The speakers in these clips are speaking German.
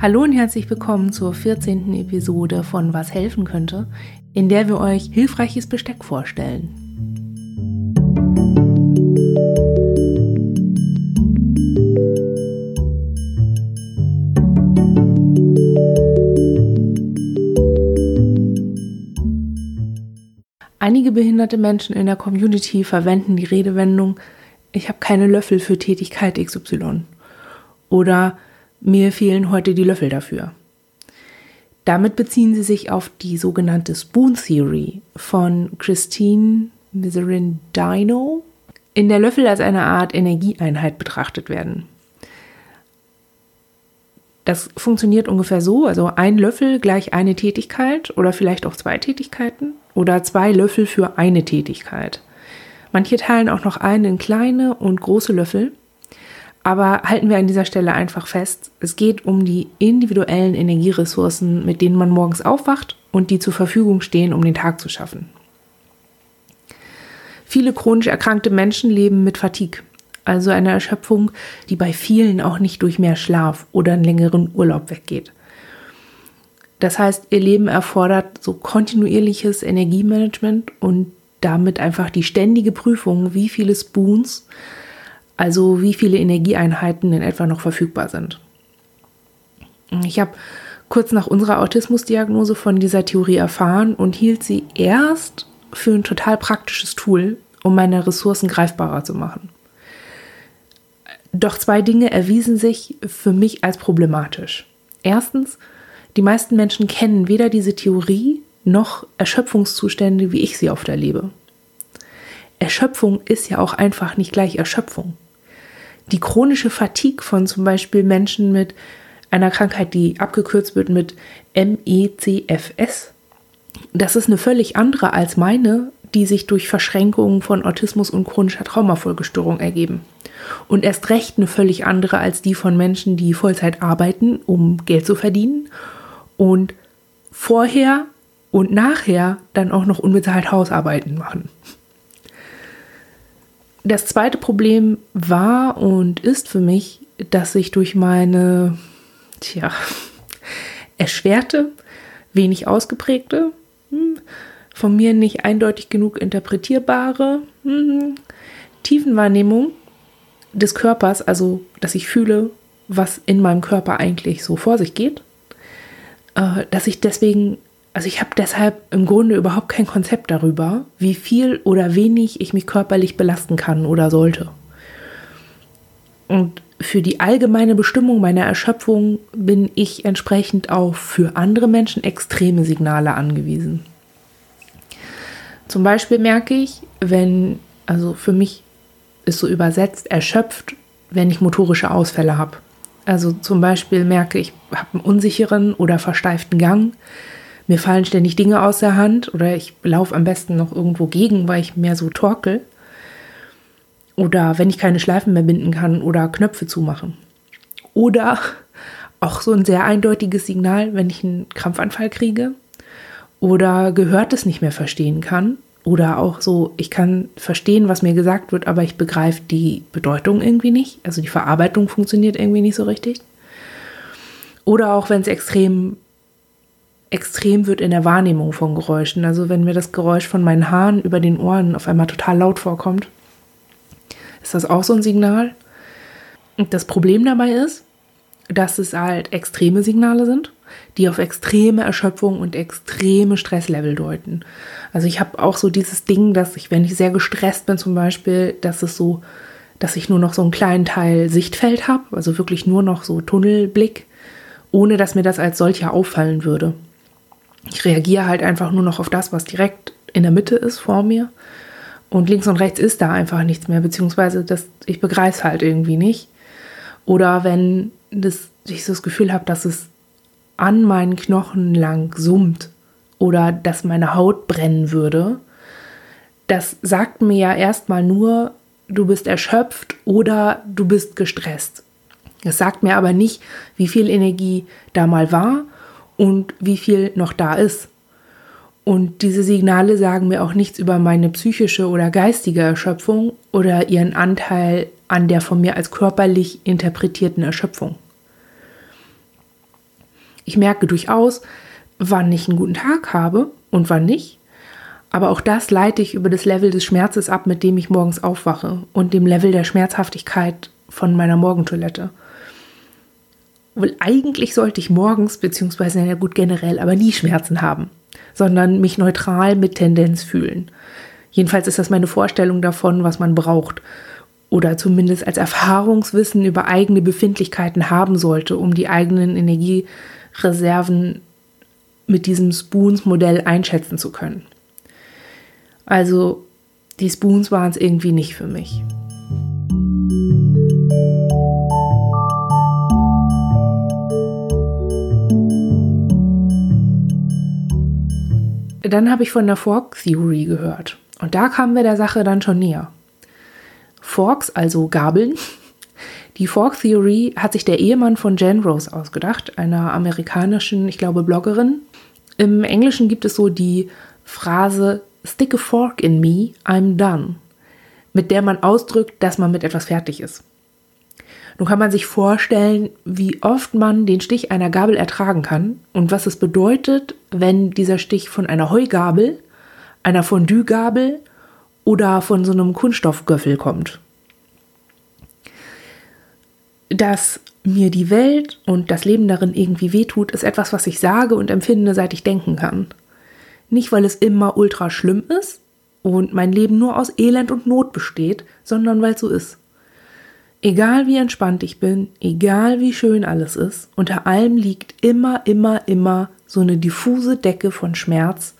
Hallo und herzlich willkommen zur 14. Episode von Was helfen könnte, in der wir euch hilfreiches Besteck vorstellen. Einige behinderte Menschen in der Community verwenden die Redewendung Ich habe keine Löffel für Tätigkeit XY oder Mir fehlen heute die Löffel dafür. Damit beziehen sie sich auf die sogenannte Spoon Theory von Christine Miserendino, in der Löffel als eine Art Energieeinheit betrachtet werden. Das funktioniert ungefähr so, also ein Löffel gleich eine Tätigkeit oder vielleicht auch zwei Tätigkeiten oder zwei Löffel für eine Tätigkeit. Manche teilen auch noch ein in kleine und große Löffel. Aber halten wir an dieser Stelle einfach fest, es geht um die individuellen Energieressourcen, mit denen man morgens aufwacht und die zur Verfügung stehen, um den Tag zu schaffen. Viele chronisch erkrankte Menschen leben mit Fatigue also eine Erschöpfung, die bei vielen auch nicht durch mehr Schlaf oder einen längeren Urlaub weggeht. Das heißt, ihr Leben erfordert so kontinuierliches Energiemanagement und damit einfach die ständige Prüfung, wie viele Spoons, also wie viele Energieeinheiten in etwa noch verfügbar sind. Ich habe kurz nach unserer Autismusdiagnose von dieser Theorie erfahren und hielt sie erst für ein total praktisches Tool, um meine Ressourcen greifbarer zu machen. Doch zwei Dinge erwiesen sich für mich als problematisch. Erstens, die meisten Menschen kennen weder diese Theorie noch Erschöpfungszustände, wie ich sie oft erlebe. Erschöpfung ist ja auch einfach nicht gleich Erschöpfung. Die chronische Fatigue von zum Beispiel Menschen mit einer Krankheit, die abgekürzt wird mit MECFS, das ist eine völlig andere als meine, die sich durch Verschränkungen von Autismus und chronischer Traumafolgestörung ergeben und erst recht eine völlig andere als die von Menschen, die Vollzeit arbeiten, um Geld zu verdienen und vorher und nachher dann auch noch unbezahlt Hausarbeiten machen. Das zweite Problem war und ist für mich, dass ich durch meine, tja, erschwerte, wenig ausgeprägte, hm, von mir nicht eindeutig genug interpretierbare hm, Tiefenwahrnehmung des Körpers, also dass ich fühle, was in meinem Körper eigentlich so vor sich geht, äh, dass ich deswegen, also ich habe deshalb im Grunde überhaupt kein Konzept darüber, wie viel oder wenig ich mich körperlich belasten kann oder sollte. Und für die allgemeine Bestimmung meiner Erschöpfung bin ich entsprechend auch für andere Menschen extreme Signale angewiesen. Zum Beispiel merke ich, wenn, also für mich ist so übersetzt erschöpft, wenn ich motorische Ausfälle habe. Also zum Beispiel merke ich, habe einen unsicheren oder versteiften Gang, mir fallen ständig Dinge aus der Hand oder ich laufe am besten noch irgendwo gegen, weil ich mehr so torkel. Oder wenn ich keine Schleifen mehr binden kann oder Knöpfe zumachen. Oder auch so ein sehr eindeutiges Signal, wenn ich einen Krampfanfall kriege oder Gehörtes nicht mehr verstehen kann oder auch so, ich kann verstehen, was mir gesagt wird, aber ich begreife die Bedeutung irgendwie nicht. Also die Verarbeitung funktioniert irgendwie nicht so richtig. Oder auch wenn es extrem, extrem wird in der Wahrnehmung von Geräuschen. Also wenn mir das Geräusch von meinen Haaren über den Ohren auf einmal total laut vorkommt, ist das auch so ein Signal. Und das Problem dabei ist, dass es halt extreme Signale sind die auf extreme Erschöpfung und extreme Stresslevel deuten. Also ich habe auch so dieses Ding, dass ich, wenn ich sehr gestresst bin zum Beispiel, dass es so, dass ich nur noch so einen kleinen Teil Sichtfeld habe, also wirklich nur noch so Tunnelblick, ohne dass mir das als solcher auffallen würde. Ich reagiere halt einfach nur noch auf das, was direkt in der Mitte ist vor mir. Und links und rechts ist da einfach nichts mehr, beziehungsweise das, ich begreife es halt irgendwie nicht. Oder wenn das, ich so das Gefühl habe, dass es an meinen Knochen lang summt oder dass meine Haut brennen würde, das sagt mir ja erstmal nur, du bist erschöpft oder du bist gestresst. Es sagt mir aber nicht, wie viel Energie da mal war und wie viel noch da ist. Und diese Signale sagen mir auch nichts über meine psychische oder geistige Erschöpfung oder ihren Anteil an der von mir als körperlich interpretierten Erschöpfung. Ich merke durchaus, wann ich einen guten Tag habe und wann nicht. Aber auch das leite ich über das Level des Schmerzes ab, mit dem ich morgens aufwache und dem Level der Schmerzhaftigkeit von meiner Morgentoilette. Weil eigentlich sollte ich morgens, beziehungsweise ja gut generell, aber nie Schmerzen haben, sondern mich neutral mit Tendenz fühlen. Jedenfalls ist das meine Vorstellung davon, was man braucht. Oder zumindest als Erfahrungswissen über eigene Befindlichkeiten haben sollte, um die eigenen Energiereserven mit diesem Spoons-Modell einschätzen zu können. Also die Spoons waren es irgendwie nicht für mich. Dann habe ich von der Fork Theory gehört. Und da kamen wir der Sache dann schon näher. Forks, also Gabeln. Die Fork Theory hat sich der Ehemann von Jen Rose ausgedacht, einer amerikanischen, ich glaube, Bloggerin. Im Englischen gibt es so die Phrase Stick a fork in me, I'm done, mit der man ausdrückt, dass man mit etwas fertig ist. Nun kann man sich vorstellen, wie oft man den Stich einer Gabel ertragen kann und was es bedeutet, wenn dieser Stich von einer Heugabel, einer Fondue-Gabel oder von so einem Kunststoffgöffel kommt. Dass mir die Welt und das Leben darin irgendwie wehtut, ist etwas, was ich sage und empfinde, seit ich denken kann. Nicht, weil es immer ultra schlimm ist und mein Leben nur aus Elend und Not besteht, sondern weil es so ist. Egal wie entspannt ich bin, egal wie schön alles ist, unter allem liegt immer, immer, immer so eine diffuse Decke von Schmerz,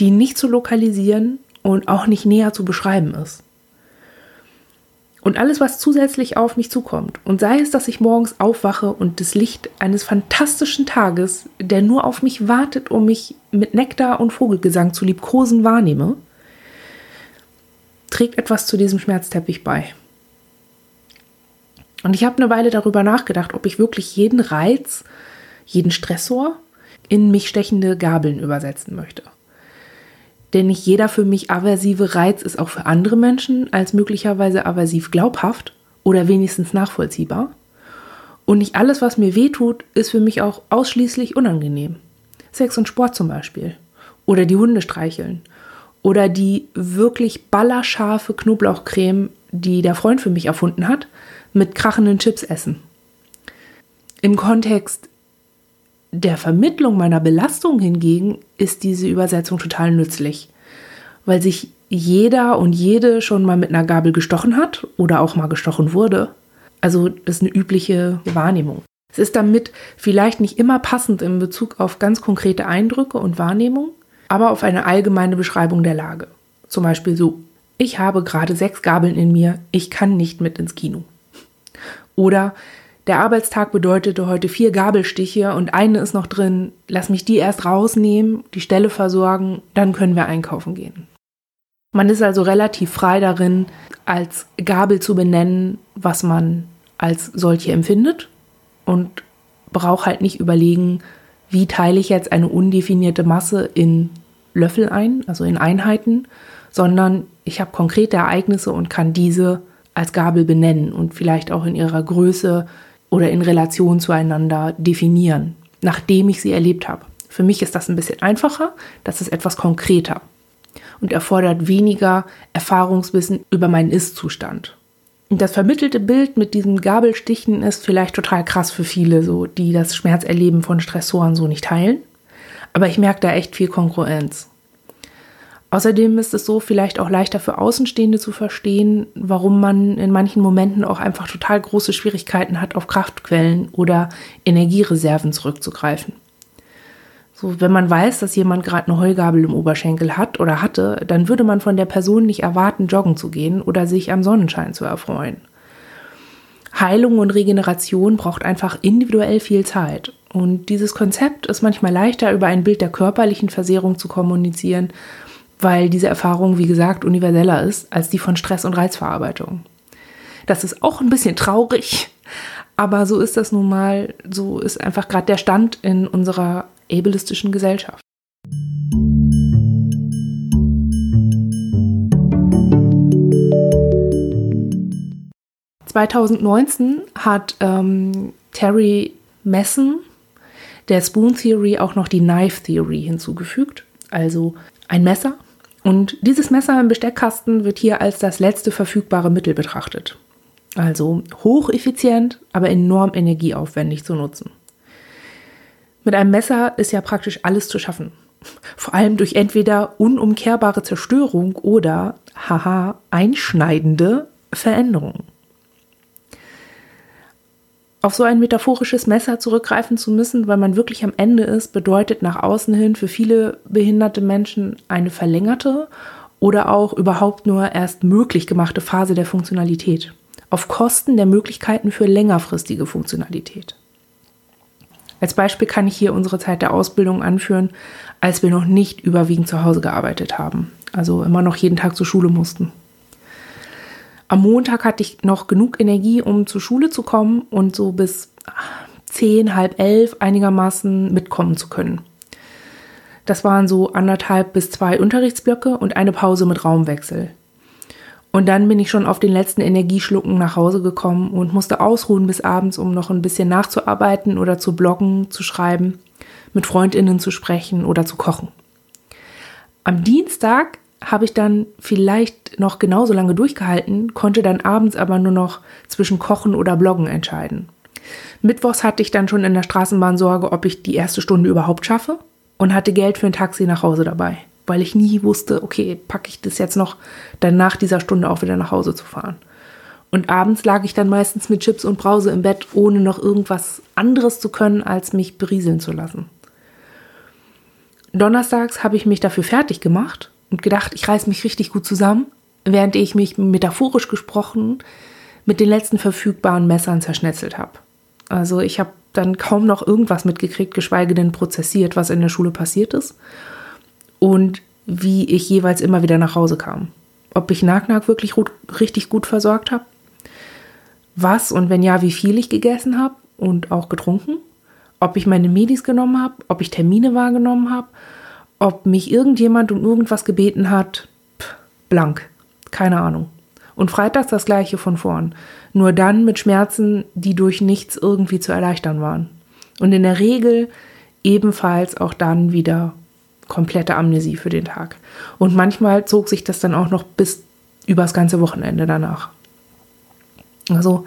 die nicht zu lokalisieren und auch nicht näher zu beschreiben ist. Und alles, was zusätzlich auf mich zukommt, und sei es, dass ich morgens aufwache und das Licht eines fantastischen Tages, der nur auf mich wartet, um mich mit Nektar und Vogelgesang zu liebkosen, wahrnehme, trägt etwas zu diesem Schmerzteppich bei. Und ich habe eine Weile darüber nachgedacht, ob ich wirklich jeden Reiz, jeden Stressor in mich stechende Gabeln übersetzen möchte. Denn nicht jeder für mich aversive Reiz ist auch für andere Menschen als möglicherweise aversiv glaubhaft oder wenigstens nachvollziehbar. Und nicht alles, was mir wehtut, ist für mich auch ausschließlich unangenehm. Sex und Sport zum Beispiel. Oder die Hunde streicheln. Oder die wirklich ballerscharfe Knoblauchcreme, die der Freund für mich erfunden hat, mit krachenden Chips essen. Im Kontext der Vermittlung meiner Belastung hingegen ist diese Übersetzung total nützlich, weil sich jeder und jede schon mal mit einer Gabel gestochen hat oder auch mal gestochen wurde. Also das ist eine übliche Wahrnehmung. Es ist damit vielleicht nicht immer passend in Bezug auf ganz konkrete Eindrücke und Wahrnehmung, aber auf eine allgemeine Beschreibung der Lage. Zum Beispiel so, ich habe gerade sechs Gabeln in mir, ich kann nicht mit ins Kino. Oder der Arbeitstag bedeutete heute vier Gabelstiche und eine ist noch drin. Lass mich die erst rausnehmen, die Stelle versorgen, dann können wir einkaufen gehen. Man ist also relativ frei darin, als Gabel zu benennen, was man als solche empfindet und braucht halt nicht überlegen, wie teile ich jetzt eine undefinierte Masse in Löffel ein, also in Einheiten, sondern ich habe konkrete Ereignisse und kann diese als Gabel benennen und vielleicht auch in ihrer Größe oder in Relation zueinander definieren, nachdem ich sie erlebt habe. Für mich ist das ein bisschen einfacher, das ist etwas konkreter und erfordert weniger Erfahrungswissen über meinen Ist-Zustand. Und das vermittelte Bild mit diesen Gabelstichen ist vielleicht total krass für viele, so die das Schmerzerleben von Stressoren so nicht teilen. Aber ich merke da echt viel Konkurrenz. Außerdem ist es so vielleicht auch leichter für Außenstehende zu verstehen, warum man in manchen Momenten auch einfach total große Schwierigkeiten hat, auf Kraftquellen oder Energiereserven zurückzugreifen. So, wenn man weiß, dass jemand gerade eine Heugabel im Oberschenkel hat oder hatte, dann würde man von der Person nicht erwarten, joggen zu gehen oder sich am Sonnenschein zu erfreuen. Heilung und Regeneration braucht einfach individuell viel Zeit. Und dieses Konzept ist manchmal leichter über ein Bild der körperlichen Versehrung zu kommunizieren weil diese Erfahrung, wie gesagt, universeller ist als die von Stress und Reizverarbeitung. Das ist auch ein bisschen traurig, aber so ist das nun mal, so ist einfach gerade der Stand in unserer ableistischen Gesellschaft. (2019) hat ähm, Terry Messen der Spoon Theory auch noch die Knife Theory hinzugefügt, also ein Messer. Und dieses Messer im Besteckkasten wird hier als das letzte verfügbare Mittel betrachtet. Also hocheffizient, aber enorm energieaufwendig zu nutzen. Mit einem Messer ist ja praktisch alles zu schaffen. Vor allem durch entweder unumkehrbare Zerstörung oder, haha, einschneidende Veränderungen. Auf so ein metaphorisches Messer zurückgreifen zu müssen, weil man wirklich am Ende ist, bedeutet nach außen hin für viele behinderte Menschen eine verlängerte oder auch überhaupt nur erst möglich gemachte Phase der Funktionalität. Auf Kosten der Möglichkeiten für längerfristige Funktionalität. Als Beispiel kann ich hier unsere Zeit der Ausbildung anführen, als wir noch nicht überwiegend zu Hause gearbeitet haben, also immer noch jeden Tag zur Schule mussten. Am Montag hatte ich noch genug Energie, um zur Schule zu kommen und so bis zehn, halb elf einigermaßen mitkommen zu können. Das waren so anderthalb bis zwei Unterrichtsblöcke und eine Pause mit Raumwechsel. Und dann bin ich schon auf den letzten Energieschlucken nach Hause gekommen und musste ausruhen bis abends, um noch ein bisschen nachzuarbeiten oder zu bloggen, zu schreiben, mit Freundinnen zu sprechen oder zu kochen. Am Dienstag habe ich dann vielleicht noch genauso lange durchgehalten, konnte dann abends aber nur noch zwischen Kochen oder Bloggen entscheiden. Mittwochs hatte ich dann schon in der Straßenbahn Sorge, ob ich die erste Stunde überhaupt schaffe und hatte Geld für ein Taxi nach Hause dabei, weil ich nie wusste, okay, packe ich das jetzt noch, dann nach dieser Stunde auch wieder nach Hause zu fahren. Und abends lag ich dann meistens mit Chips und Brause im Bett, ohne noch irgendwas anderes zu können, als mich berieseln zu lassen. Donnerstags habe ich mich dafür fertig gemacht und gedacht, ich reiß mich richtig gut zusammen, während ich mich metaphorisch gesprochen mit den letzten verfügbaren Messern zerschnetzelt habe. Also ich habe dann kaum noch irgendwas mitgekriegt, geschweige denn prozessiert, was in der Schule passiert ist und wie ich jeweils immer wieder nach Hause kam. Ob ich Nacknack wirklich richtig gut versorgt habe, was und wenn ja, wie viel ich gegessen habe und auch getrunken, ob ich meine Medis genommen habe, ob ich Termine wahrgenommen habe ob mich irgendjemand um irgendwas gebeten hat, blank. Keine Ahnung. Und freitags das gleiche von vorn. Nur dann mit Schmerzen, die durch nichts irgendwie zu erleichtern waren. Und in der Regel ebenfalls auch dann wieder komplette Amnesie für den Tag. Und manchmal zog sich das dann auch noch bis übers ganze Wochenende danach. Also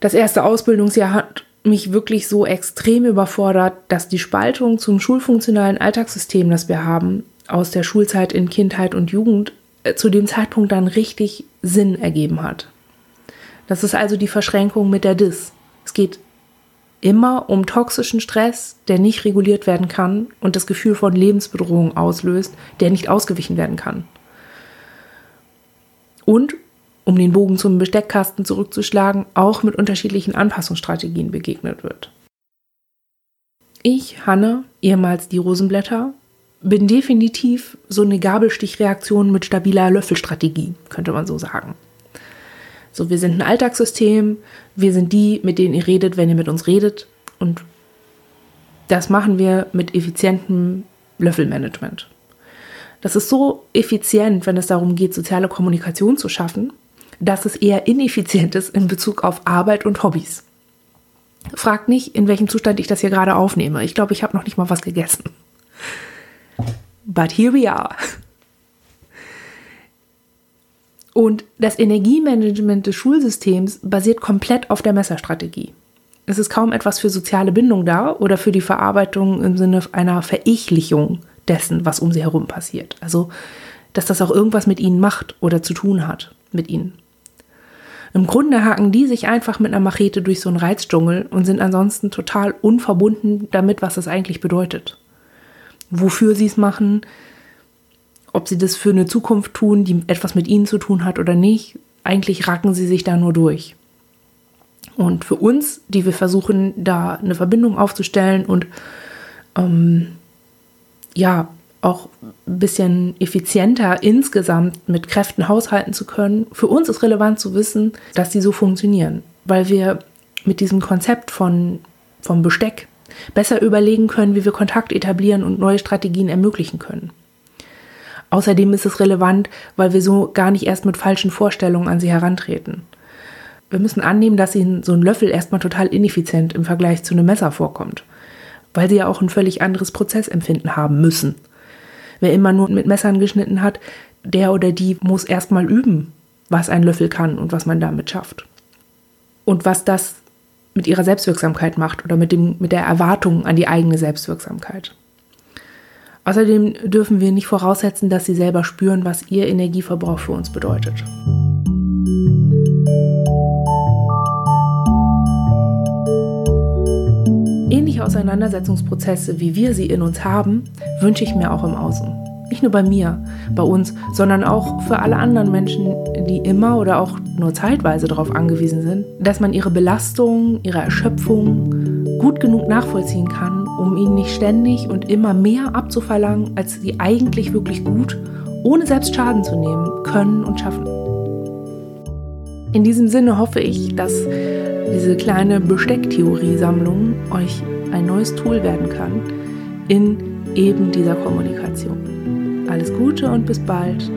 das erste Ausbildungsjahr hat mich wirklich so extrem überfordert, dass die Spaltung zum schulfunktionalen Alltagssystem, das wir haben, aus der Schulzeit in Kindheit und Jugend, äh, zu dem Zeitpunkt dann richtig Sinn ergeben hat. Das ist also die Verschränkung mit der DIS. Es geht immer um toxischen Stress, der nicht reguliert werden kann und das Gefühl von Lebensbedrohung auslöst, der nicht ausgewichen werden kann. Und um den Bogen zum Besteckkasten zurückzuschlagen, auch mit unterschiedlichen Anpassungsstrategien begegnet wird. Ich, Hanne, ehemals die Rosenblätter, bin definitiv so eine Gabelstichreaktion mit stabiler Löffelstrategie, könnte man so sagen. So, wir sind ein Alltagssystem, wir sind die, mit denen ihr redet, wenn ihr mit uns redet und das machen wir mit effizientem Löffelmanagement. Das ist so effizient, wenn es darum geht, soziale Kommunikation zu schaffen, dass es eher ineffizient ist in Bezug auf Arbeit und Hobbys. Fragt nicht, in welchem Zustand ich das hier gerade aufnehme. Ich glaube, ich habe noch nicht mal was gegessen. But here we are. Und das Energiemanagement des Schulsystems basiert komplett auf der Messerstrategie. Es ist kaum etwas für soziale Bindung da oder für die Verarbeitung im Sinne einer Verichlichung dessen, was um sie herum passiert. Also, dass das auch irgendwas mit ihnen macht oder zu tun hat mit ihnen. Im Grunde haken die sich einfach mit einer Machete durch so einen Reizdschungel und sind ansonsten total unverbunden damit, was es eigentlich bedeutet. Wofür sie es machen, ob sie das für eine Zukunft tun, die etwas mit ihnen zu tun hat oder nicht, eigentlich racken sie sich da nur durch. Und für uns, die wir versuchen, da eine Verbindung aufzustellen und ähm, ja, auch ein bisschen effizienter insgesamt mit Kräften haushalten zu können. Für uns ist relevant zu wissen, dass die so funktionieren, weil wir mit diesem Konzept von, vom Besteck besser überlegen können, wie wir Kontakt etablieren und neue Strategien ermöglichen können. Außerdem ist es relevant, weil wir so gar nicht erst mit falschen Vorstellungen an sie herantreten. Wir müssen annehmen, dass ihnen so ein Löffel erstmal total ineffizient im Vergleich zu einem Messer vorkommt, weil sie ja auch ein völlig anderes Prozessempfinden haben müssen. Wer immer nur mit Messern geschnitten hat, der oder die muss erstmal üben, was ein Löffel kann und was man damit schafft. Und was das mit ihrer Selbstwirksamkeit macht oder mit, dem, mit der Erwartung an die eigene Selbstwirksamkeit. Außerdem dürfen wir nicht voraussetzen, dass sie selber spüren, was ihr Energieverbrauch für uns bedeutet. Auseinandersetzungsprozesse, wie wir sie in uns haben, wünsche ich mir auch im Außen. Nicht nur bei mir, bei uns, sondern auch für alle anderen Menschen, die immer oder auch nur zeitweise darauf angewiesen sind, dass man ihre Belastung, ihre Erschöpfung gut genug nachvollziehen kann, um ihnen nicht ständig und immer mehr abzuverlangen, als sie eigentlich wirklich gut, ohne selbst Schaden zu nehmen, können und schaffen. In diesem Sinne hoffe ich, dass diese kleine Bestecktheorie-Sammlung euch ein neues Tool werden kann in eben dieser Kommunikation. Alles Gute und bis bald.